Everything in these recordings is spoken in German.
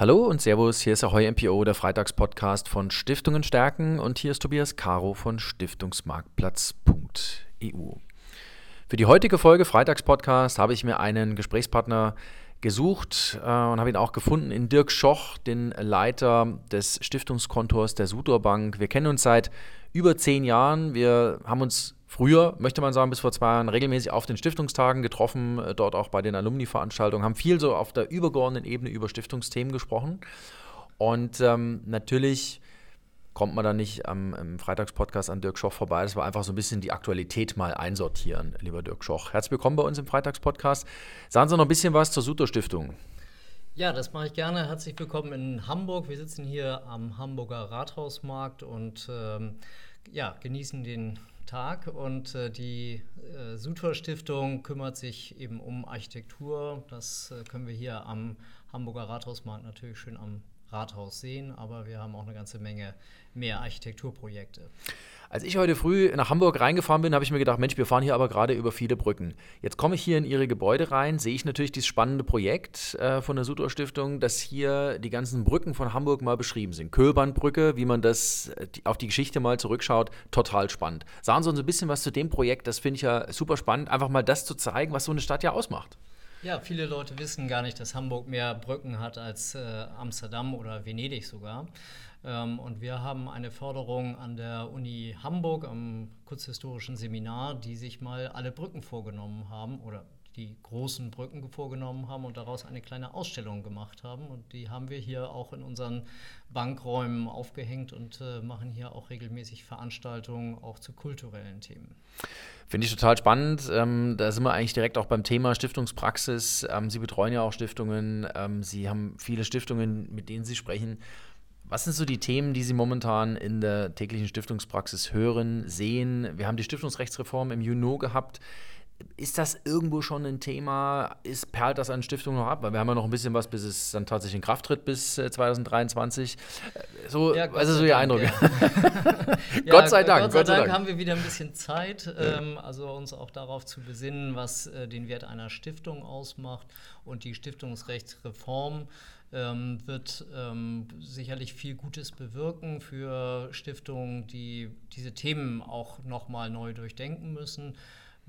Hallo und Servus, hier ist Ahoy MPO, der Freitagspodcast von Stiftungen stärken und hier ist Tobias Caro von Stiftungsmarktplatz.eu. Für die heutige Folge Freitagspodcast habe ich mir einen Gesprächspartner gesucht äh, und habe ihn auch gefunden in Dirk Schoch, den Leiter des Stiftungskontors der Sudor Bank. Wir kennen uns seit über zehn Jahren. Wir haben uns früher, möchte man sagen, bis vor zwei Jahren regelmäßig auf den Stiftungstagen getroffen, äh, dort auch bei den Alumni-Veranstaltungen, haben viel so auf der übergeordneten Ebene über Stiftungsthemen gesprochen. Und ähm, natürlich kommt man da nicht am, am Freitagspodcast an Dirk Schoch vorbei. Das war einfach so ein bisschen die Aktualität mal einsortieren, lieber Dirk Schoch. Herzlich willkommen bei uns im Freitagspodcast. Sagen Sie noch ein bisschen was zur Suter Stiftung. Ja, das mache ich gerne. Herzlich willkommen in Hamburg. Wir sitzen hier am Hamburger Rathausmarkt und ähm, ja, genießen den Tag. Und äh, die äh, Sutor Stiftung kümmert sich eben um Architektur. Das äh, können wir hier am Hamburger Rathausmarkt natürlich schön am Rathaus sehen, aber wir haben auch eine ganze Menge mehr Architekturprojekte. Als ich heute früh nach Hamburg reingefahren bin, habe ich mir gedacht, Mensch, wir fahren hier aber gerade über viele Brücken. Jetzt komme ich hier in Ihre Gebäude rein, sehe ich natürlich dieses spannende Projekt äh, von der Sutor Stiftung, dass hier die ganzen Brücken von Hamburg mal beschrieben sind. Kölbandbrücke, wie man das äh, die, auf die Geschichte mal zurückschaut, total spannend. Sagen Sie uns ein bisschen was zu dem Projekt, das finde ich ja super spannend, einfach mal das zu zeigen, was so eine Stadt ja ausmacht. Ja, viele Leute wissen gar nicht, dass Hamburg mehr Brücken hat als äh, Amsterdam oder Venedig sogar. Ähm, und wir haben eine Förderung an der Uni Hamburg am kurzhistorischen Seminar, die sich mal alle Brücken vorgenommen haben oder die großen Brücken vorgenommen haben und daraus eine kleine Ausstellung gemacht haben. Und die haben wir hier auch in unseren Bankräumen aufgehängt und äh, machen hier auch regelmäßig Veranstaltungen auch zu kulturellen Themen. Finde ich total spannend. Ähm, da sind wir eigentlich direkt auch beim Thema Stiftungspraxis. Ähm, Sie betreuen ja auch Stiftungen. Ähm, Sie haben viele Stiftungen, mit denen Sie sprechen. Was sind so die Themen, die Sie momentan in der täglichen Stiftungspraxis hören, sehen? Wir haben die Stiftungsrechtsreform im Juni gehabt. Ist das irgendwo schon ein Thema? Ist, perlt das an Stiftungen noch ab? Weil wir haben ja noch ein bisschen was, bis es dann tatsächlich in Kraft tritt, bis 2023. Äh, äh, so, ja, also so Ihr Eindruck. Ja. Gott sei Dank. Gott sei, Dank, Dank haben wir wieder ein bisschen Zeit, ähm, also uns auch darauf zu besinnen, was äh, den Wert einer Stiftung ausmacht. Und die Stiftungsrechtsreform ähm, wird ähm, sicherlich viel Gutes bewirken für Stiftungen, die diese Themen auch nochmal neu durchdenken müssen.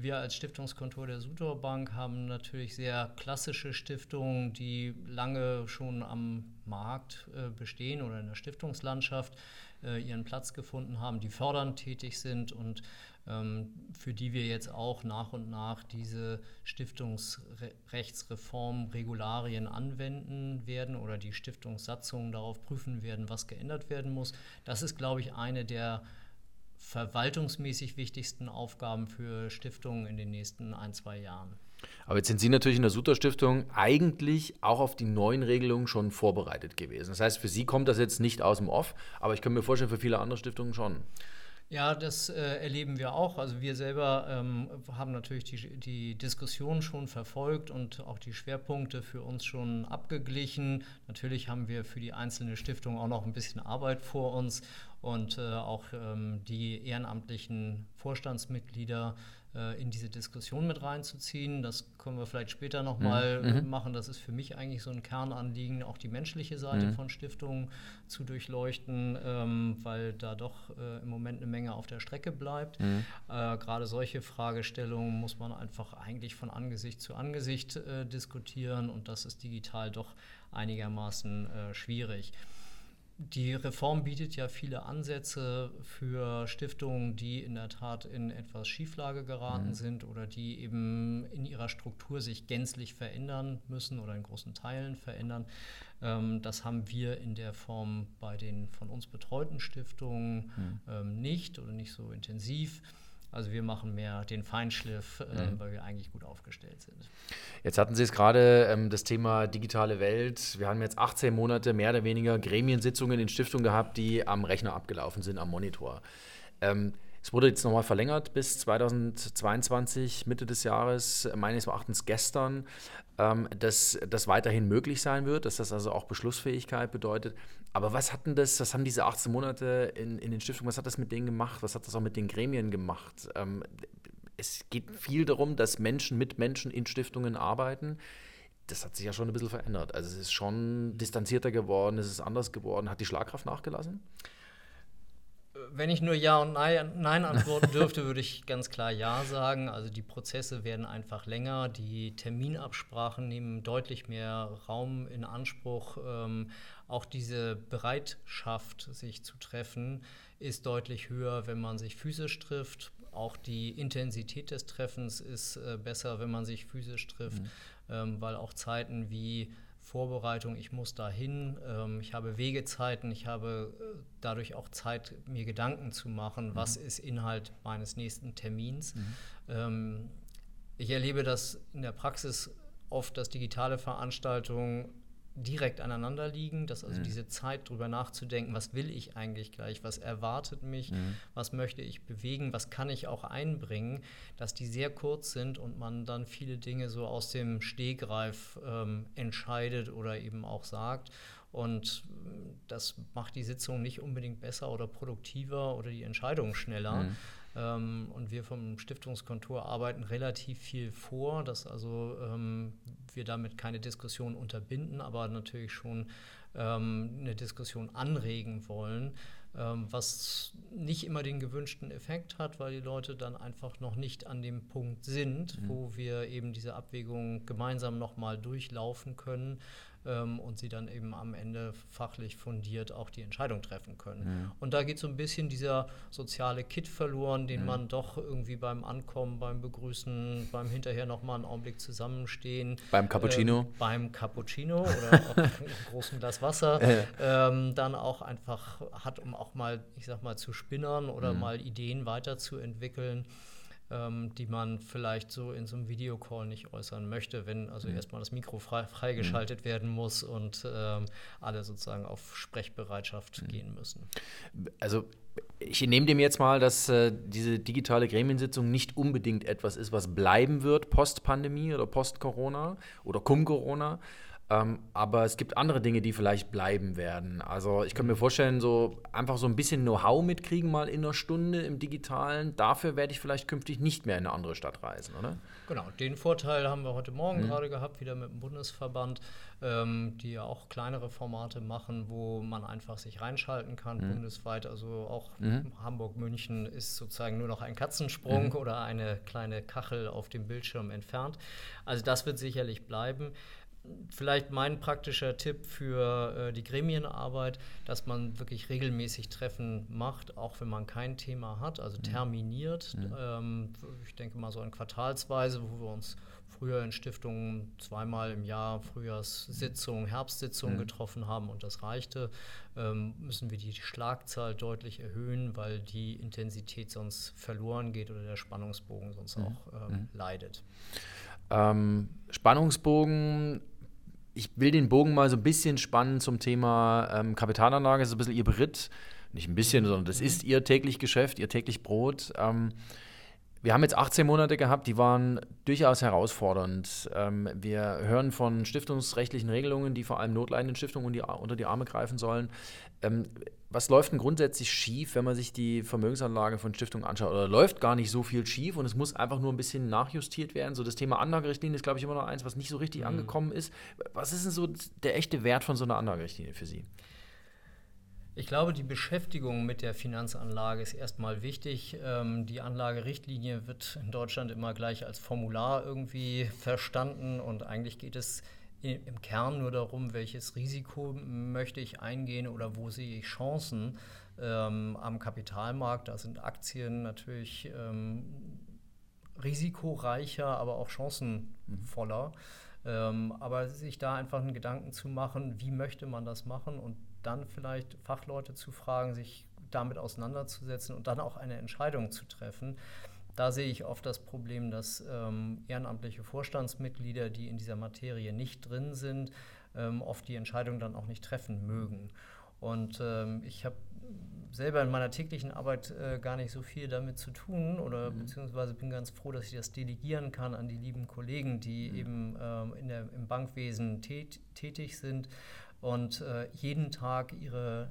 Wir als Stiftungskontor der Sutor Bank haben natürlich sehr klassische Stiftungen, die lange schon am Markt äh, bestehen oder in der Stiftungslandschaft äh, ihren Platz gefunden haben, die fördernd tätig sind und ähm, für die wir jetzt auch nach und nach diese Stiftungsrechtsreform Regularien anwenden werden oder die Stiftungssatzungen darauf prüfen werden, was geändert werden muss. Das ist, glaube ich, eine der verwaltungsmäßig wichtigsten Aufgaben für Stiftungen in den nächsten ein, zwei Jahren. Aber jetzt sind Sie natürlich in der Suter Stiftung eigentlich auch auf die neuen Regelungen schon vorbereitet gewesen. Das heißt, für Sie kommt das jetzt nicht aus dem Off, aber ich kann mir vorstellen, für viele andere Stiftungen schon. Ja, das äh, erleben wir auch. Also wir selber ähm, haben natürlich die, die Diskussion schon verfolgt und auch die Schwerpunkte für uns schon abgeglichen. Natürlich haben wir für die einzelne Stiftung auch noch ein bisschen Arbeit vor uns und äh, auch ähm, die ehrenamtlichen Vorstandsmitglieder äh, in diese Diskussion mit reinzuziehen. Das können wir vielleicht später nochmal mhm. mhm. machen. Das ist für mich eigentlich so ein Kernanliegen, auch die menschliche Seite mhm. von Stiftungen zu durchleuchten, ähm, weil da doch äh, im Moment eine Menge auf der Strecke bleibt. Mhm. Äh, Gerade solche Fragestellungen muss man einfach eigentlich von Angesicht zu Angesicht äh, diskutieren und das ist digital doch einigermaßen äh, schwierig. Die Reform bietet ja viele Ansätze für Stiftungen, die in der Tat in etwas Schieflage geraten mhm. sind oder die eben in ihrer Struktur sich gänzlich verändern müssen oder in großen Teilen verändern. Ähm, das haben wir in der Form bei den von uns betreuten Stiftungen mhm. ähm, nicht oder nicht so intensiv. Also wir machen mehr den Feinschliff, äh, mhm. weil wir eigentlich gut aufgestellt sind. Jetzt hatten Sie es gerade ähm, das Thema digitale Welt. Wir haben jetzt 18 Monate mehr oder weniger Gremiensitzungen in Stiftungen gehabt, die am Rechner abgelaufen sind, am Monitor. Ähm, es wurde jetzt nochmal verlängert bis 2022, Mitte des Jahres, meines Erachtens gestern, ähm, dass das weiterhin möglich sein wird, dass das also auch Beschlussfähigkeit bedeutet. Aber was hatten das, was haben diese 18 Monate in, in den Stiftungen, was hat das mit denen gemacht? Was hat das auch mit den Gremien gemacht? Ähm, es geht viel darum, dass Menschen mit Menschen in Stiftungen arbeiten. das hat sich ja schon ein bisschen verändert. Also es ist schon distanzierter geworden, es ist anders geworden. Hat die Schlagkraft nachgelassen? Wenn ich nur Ja und Nein antworten dürfte, würde ich ganz klar Ja sagen. Also die Prozesse werden einfach länger, die Terminabsprachen nehmen deutlich mehr Raum in Anspruch. Ähm, auch diese Bereitschaft, sich zu treffen, ist deutlich höher, wenn man sich physisch trifft. Auch die Intensität des Treffens ist äh, besser, wenn man sich physisch trifft, mhm. ähm, weil auch Zeiten wie Vorbereitung, ich muss dahin, ähm, ich habe Wegezeiten, ich habe äh, dadurch auch Zeit, mir Gedanken zu machen, mhm. was ist Inhalt meines nächsten Termins. Mhm. Ähm, ich erlebe das in der Praxis oft, dass digitale Veranstaltungen direkt aneinander liegen, dass also mhm. diese Zeit drüber nachzudenken, was will ich eigentlich gleich, was erwartet mich, mhm. was möchte ich bewegen, was kann ich auch einbringen, dass die sehr kurz sind und man dann viele Dinge so aus dem Stehgreif ähm, entscheidet oder eben auch sagt. Und äh, das macht die Sitzung nicht unbedingt besser oder produktiver oder die Entscheidung schneller. Mhm. Ähm, und wir vom Stiftungskontor arbeiten relativ viel vor, dass also ähm, wir damit keine Diskussion unterbinden, aber natürlich schon ähm, eine Diskussion anregen wollen, ähm, was nicht immer den gewünschten Effekt hat, weil die Leute dann einfach noch nicht an dem Punkt sind, mhm. wo wir eben diese Abwägung gemeinsam nochmal durchlaufen können ähm, und sie dann eben am Ende fachlich fundiert auch die Entscheidung treffen können. Mhm. Und da geht so ein bisschen dieser soziale Kit verloren, den mhm. man doch irgendwie beim Ankommen, beim Begrüßen, beim hinterher nochmal einen Augenblick zusammenstehen. Beim Cappuccino. Äh, beim Cappuccino oder auch einem großen Glas Wasser. ähm, dann auch einfach hat, um auch mal, ich sag mal, zu spinnern oder mhm. mal Ideen weiterzuentwickeln ähm, die man vielleicht so in so einem Videocall nicht äußern möchte, wenn also mhm. erstmal das Mikro frei, freigeschaltet mhm. werden muss und ähm, alle sozusagen auf Sprechbereitschaft mhm. gehen müssen. Also ich nehme dem jetzt mal, dass äh, diese digitale Gremiensitzung nicht unbedingt etwas ist, was bleiben wird post-Pandemie oder post-Corona oder cum-Corona, ähm, aber es gibt andere Dinge, die vielleicht bleiben werden. Also ich kann mir vorstellen, so einfach so ein bisschen Know-how mitkriegen mal in einer Stunde im Digitalen. Dafür werde ich vielleicht künftig nicht mehr in eine andere Stadt reisen, oder? Genau, den Vorteil haben wir heute Morgen mhm. gerade gehabt, wieder mit dem Bundesverband, ähm, die ja auch kleinere Formate machen, wo man einfach sich reinschalten kann, mhm. bundesweit. Also auch mhm. Hamburg, München ist sozusagen nur noch ein Katzensprung mhm. oder eine kleine Kachel auf dem Bildschirm entfernt. Also das wird sicherlich bleiben vielleicht mein praktischer Tipp für äh, die Gremienarbeit, dass man wirklich regelmäßig Treffen macht, auch wenn man kein Thema hat, also mhm. terminiert. Mhm. Ähm, ich denke mal so in Quartalsweise, wo wir uns früher in Stiftungen zweimal im Jahr Frühjahrssitzung, Herbstsitzung mhm. getroffen haben und das reichte, ähm, müssen wir die Schlagzahl deutlich erhöhen, weil die Intensität sonst verloren geht oder der Spannungsbogen sonst mhm. auch ähm, mhm. leidet. Ähm, Spannungsbogen ich will den Bogen mal so ein bisschen spannen zum Thema ähm, Kapitalanlage. Das ist ein bisschen Ihr Beritt. Nicht ein bisschen, sondern das ist Ihr täglich Geschäft, Ihr täglich Brot. Ähm, wir haben jetzt 18 Monate gehabt, die waren durchaus herausfordernd. Ähm, wir hören von stiftungsrechtlichen Regelungen, die vor allem notleidenden Stiftungen unter die Arme greifen sollen. Ähm, was läuft denn grundsätzlich schief, wenn man sich die Vermögensanlage von Stiftungen anschaut? Oder läuft gar nicht so viel schief und es muss einfach nur ein bisschen nachjustiert werden? So das Thema Anlagerichtlinie ist, glaube ich, immer noch eins, was nicht so richtig mhm. angekommen ist. Was ist denn so der echte Wert von so einer Anlagerichtlinie für Sie? Ich glaube, die Beschäftigung mit der Finanzanlage ist erstmal wichtig. Ähm, die Anlagerichtlinie wird in Deutschland immer gleich als Formular irgendwie verstanden und eigentlich geht es im Kern nur darum, welches Risiko möchte ich eingehen oder wo sehe ich Chancen ähm, am Kapitalmarkt. Da sind Aktien natürlich ähm, risikoreicher, aber auch chancenvoller. Ähm, aber sich da einfach einen Gedanken zu machen, wie möchte man das machen und dann vielleicht Fachleute zu fragen, sich damit auseinanderzusetzen und dann auch eine Entscheidung zu treffen. Da sehe ich oft das Problem, dass ähm, ehrenamtliche Vorstandsmitglieder, die in dieser Materie nicht drin sind, ähm, oft die Entscheidung dann auch nicht treffen mögen. Und ähm, ich habe selber in meiner täglichen Arbeit äh, gar nicht so viel damit zu tun oder mhm. beziehungsweise bin ganz froh, dass ich das delegieren kann an die lieben Kollegen, die mhm. eben ähm, in der, im Bankwesen tät, tätig sind und äh, jeden Tag ihre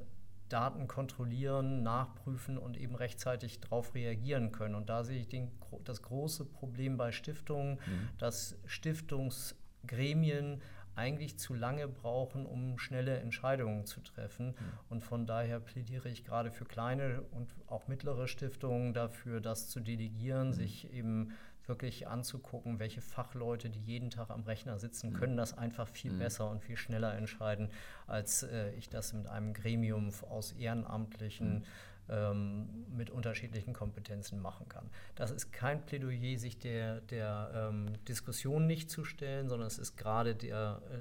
Daten kontrollieren, nachprüfen und eben rechtzeitig darauf reagieren können. Und da sehe ich den, das große Problem bei Stiftungen, mhm. dass Stiftungs Gremien eigentlich zu lange brauchen, um schnelle Entscheidungen zu treffen. Mhm. Und von daher plädiere ich gerade für kleine und auch mittlere Stiftungen dafür, das zu delegieren, mhm. sich eben wirklich anzugucken, welche Fachleute, die jeden Tag am Rechner sitzen, können mhm. das einfach viel mhm. besser und viel schneller entscheiden, als äh, ich das mit einem Gremium aus Ehrenamtlichen mhm ähm, mit unterschiedlichen Kompetenzen machen kann. Das ist kein Plädoyer, sich der, der ähm, Diskussion nicht zu stellen, sondern es ist gerade der, äh,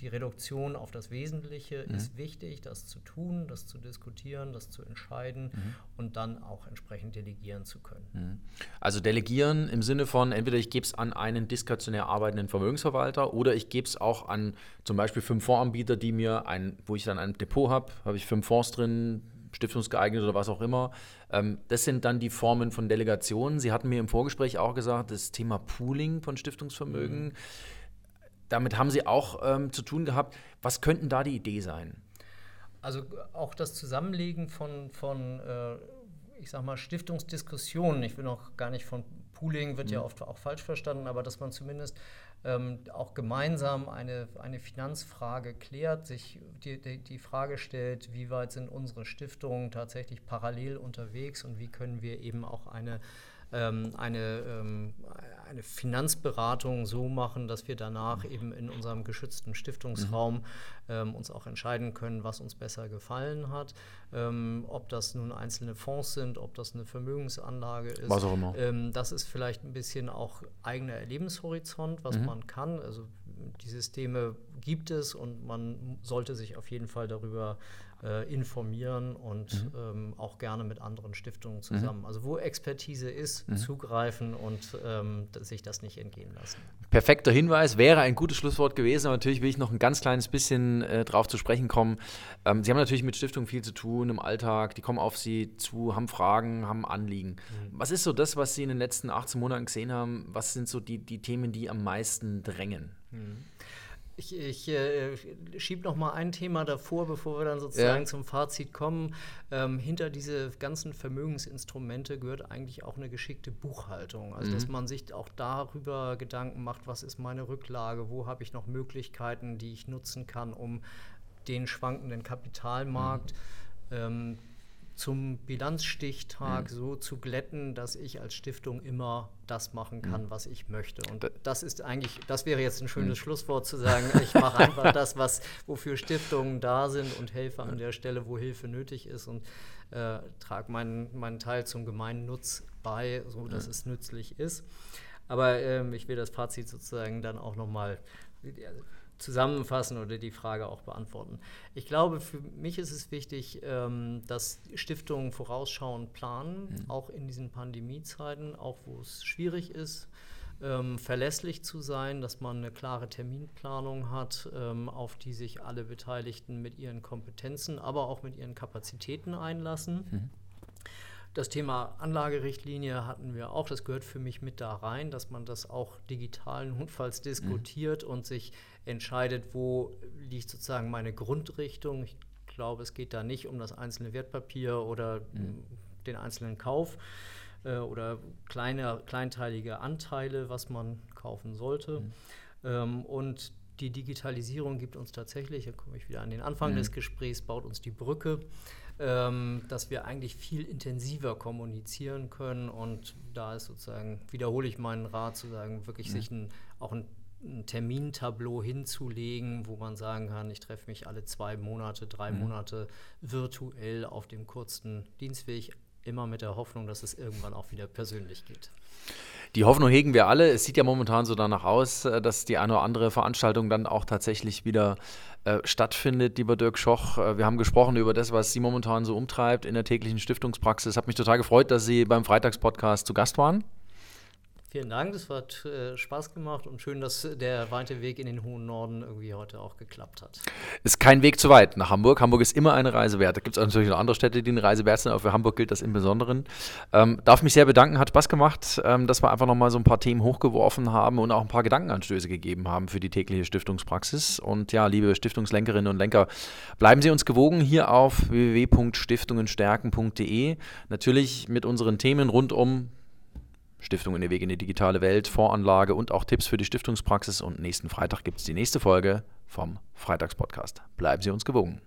die Reduktion auf das Wesentliche mhm. ist wichtig, das zu tun, das zu diskutieren, das zu entscheiden mhm. und dann auch entsprechend delegieren zu können. Mhm. Also delegieren im Sinne von, entweder ich gebe es an einen diskretionär arbeitenden Vermögensverwalter oder ich gebe es auch an zum Beispiel fünf Fondsanbieter, die mir ein, wo ich dann ein Depot habe, habe ich fünf Fonds drin, stiftungsgeeignet oder was auch immer. Ähm, das sind dann die Formen von Delegationen. Sie hatten mir im Vorgespräch auch gesagt, das Thema Pooling von Stiftungsvermögen. Mhm. Damit haben Sie auch ähm, zu tun gehabt. Was könnten da die Idee sein? Also auch das Zusammenlegen von, von äh, ich sag mal, Stiftungsdiskussionen. Ich will noch gar nicht von Pooling, wird mhm. ja oft auch falsch verstanden, aber dass man zumindest ähm, auch gemeinsam eine, eine Finanzfrage klärt, sich die, die, die, Frage stellt, wie weit sind unsere Stiftungen tatsächlich parallel unterwegs und wie können wir eben auch eine, ähm, eine, ähm, eine Finanzberatung so machen, dass wir danach eben in unserem geschützten Stiftungsraum mhm. ähm, uns auch entscheiden können, was uns besser gefallen hat. Ähm, ob das nun einzelne Fonds sind, ob das eine Vermögensanlage ist. Was auch immer. Ähm, das ist vielleicht ein bisschen auch eigener Erlebenshorizont, was mhm. man kann. Also die Systeme gibt es und man sollte sich auf jeden Fall darüber äh, informieren und mhm. ähm, auch gerne mit anderen Stiftungen zusammen. Mhm. Also wo Expertise ist, mhm. zugreifen und ähm, sich das nicht entgehen lassen. Perfekter Hinweis, wäre ein gutes Schlusswort gewesen, aber natürlich will ich noch ein ganz kleines bisschen äh, drauf zu sprechen kommen. Ähm, Sie haben natürlich mit Stiftungen viel zu tun im Alltag, die kommen auf Sie zu, haben Fragen, haben Anliegen. Mhm. Was ist so das, was Sie in den letzten 18 Monaten gesehen haben? Was sind so die, die Themen, die am meisten drängen? Ich, ich äh, schiebe noch mal ein Thema davor, bevor wir dann sozusagen ja. zum Fazit kommen. Ähm, hinter diese ganzen Vermögensinstrumente gehört eigentlich auch eine geschickte Buchhaltung. Also, mhm. dass man sich auch darüber Gedanken macht, was ist meine Rücklage, wo habe ich noch Möglichkeiten, die ich nutzen kann, um den schwankenden Kapitalmarkt mhm. ähm, zum Bilanzstichtag mhm. so zu glätten, dass ich als Stiftung immer das machen kann, mhm. was ich möchte. Und das ist eigentlich, das wäre jetzt ein schönes mhm. Schlusswort zu sagen, ich mache einfach das, was, wofür Stiftungen da sind und helfe an der Stelle, wo Hilfe nötig ist und äh, trage meinen, meinen Teil zum Gemeinnutz bei, so dass es nützlich ist. Aber ähm, ich will das Fazit sozusagen dann auch nochmal zusammenfassen oder die Frage auch beantworten. Ich glaube, für mich ist es wichtig, ähm, dass Stiftungen vorausschauend planen, mhm. auch in diesen Pandemiezeiten, auch wo es schwierig ist. Ähm, verlässlich zu sein, dass man eine klare Terminplanung hat, ähm, auf die sich alle Beteiligten mit ihren Kompetenzen, aber auch mit ihren Kapazitäten einlassen. Mhm. Das Thema Anlagerichtlinie hatten wir auch. Das gehört für mich mit da rein, dass man das auch digital notfalls diskutiert mhm. und sich entscheidet, wo liegt sozusagen meine Grundrichtung. Ich glaube, es geht da nicht um das einzelne Wertpapier oder mhm. den einzelnen Kauf äh, oder kleine, kleinteilige Anteile, was man kaufen sollte. Mhm. Ähm, und die Digitalisierung gibt uns tatsächlich, da komme ich wieder an den Anfang mhm. des Gesprächs, baut uns die Brücke, ähm, dass wir eigentlich viel intensiver kommunizieren können. Und da ist sozusagen, wiederhole ich meinen Rat, zu sagen, wirklich mhm. sich ein, auch ein ein Termintableau hinzulegen, wo man sagen kann, ich treffe mich alle zwei Monate, drei mhm. Monate virtuell auf dem kurzen Dienstweg, immer mit der Hoffnung, dass es irgendwann auch wieder persönlich geht. Die Hoffnung hegen wir alle. Es sieht ja momentan so danach aus, äh, dass die eine oder andere Veranstaltung dann auch tatsächlich wieder äh, stattfindet, lieber Dirk Schoch. Äh, wir haben gesprochen über das, was Sie momentan so umtreibt in der täglichen Stiftungspraxis. Hat mich total gefreut, dass Sie beim Freitagspodcast zu Gast waren. Vielen Dank, das hat äh, Spaß gemacht und schön, dass der weite Weg in den hohen Norden irgendwie heute auch geklappt hat. Ist kein Weg zu weit nach Hamburg. Hamburg ist immer eine Reise wert. Da gibt es natürlich noch andere Städte, die eine Reise wert sind, aber für Hamburg gilt das im Besonderen. Ähm, darf mich sehr bedanken, hat Spaß gemacht, ähm, dass wir einfach nochmal so ein paar Themen hochgeworfen haben und auch ein paar Gedankenanstöße gegeben haben für die tägliche Stiftungspraxis. Und ja, liebe Stiftungslenkerinnen und Lenker, bleiben Sie uns gewogen hier auf www.stiftungenstärken.de. Natürlich mit unseren Themen rund um Stiftung in der Weg in die digitale Welt, Voranlage und auch Tipps für die Stiftungspraxis. Und nächsten Freitag gibt es die nächste Folge vom Freitagspodcast. Bleiben Sie uns gewogen.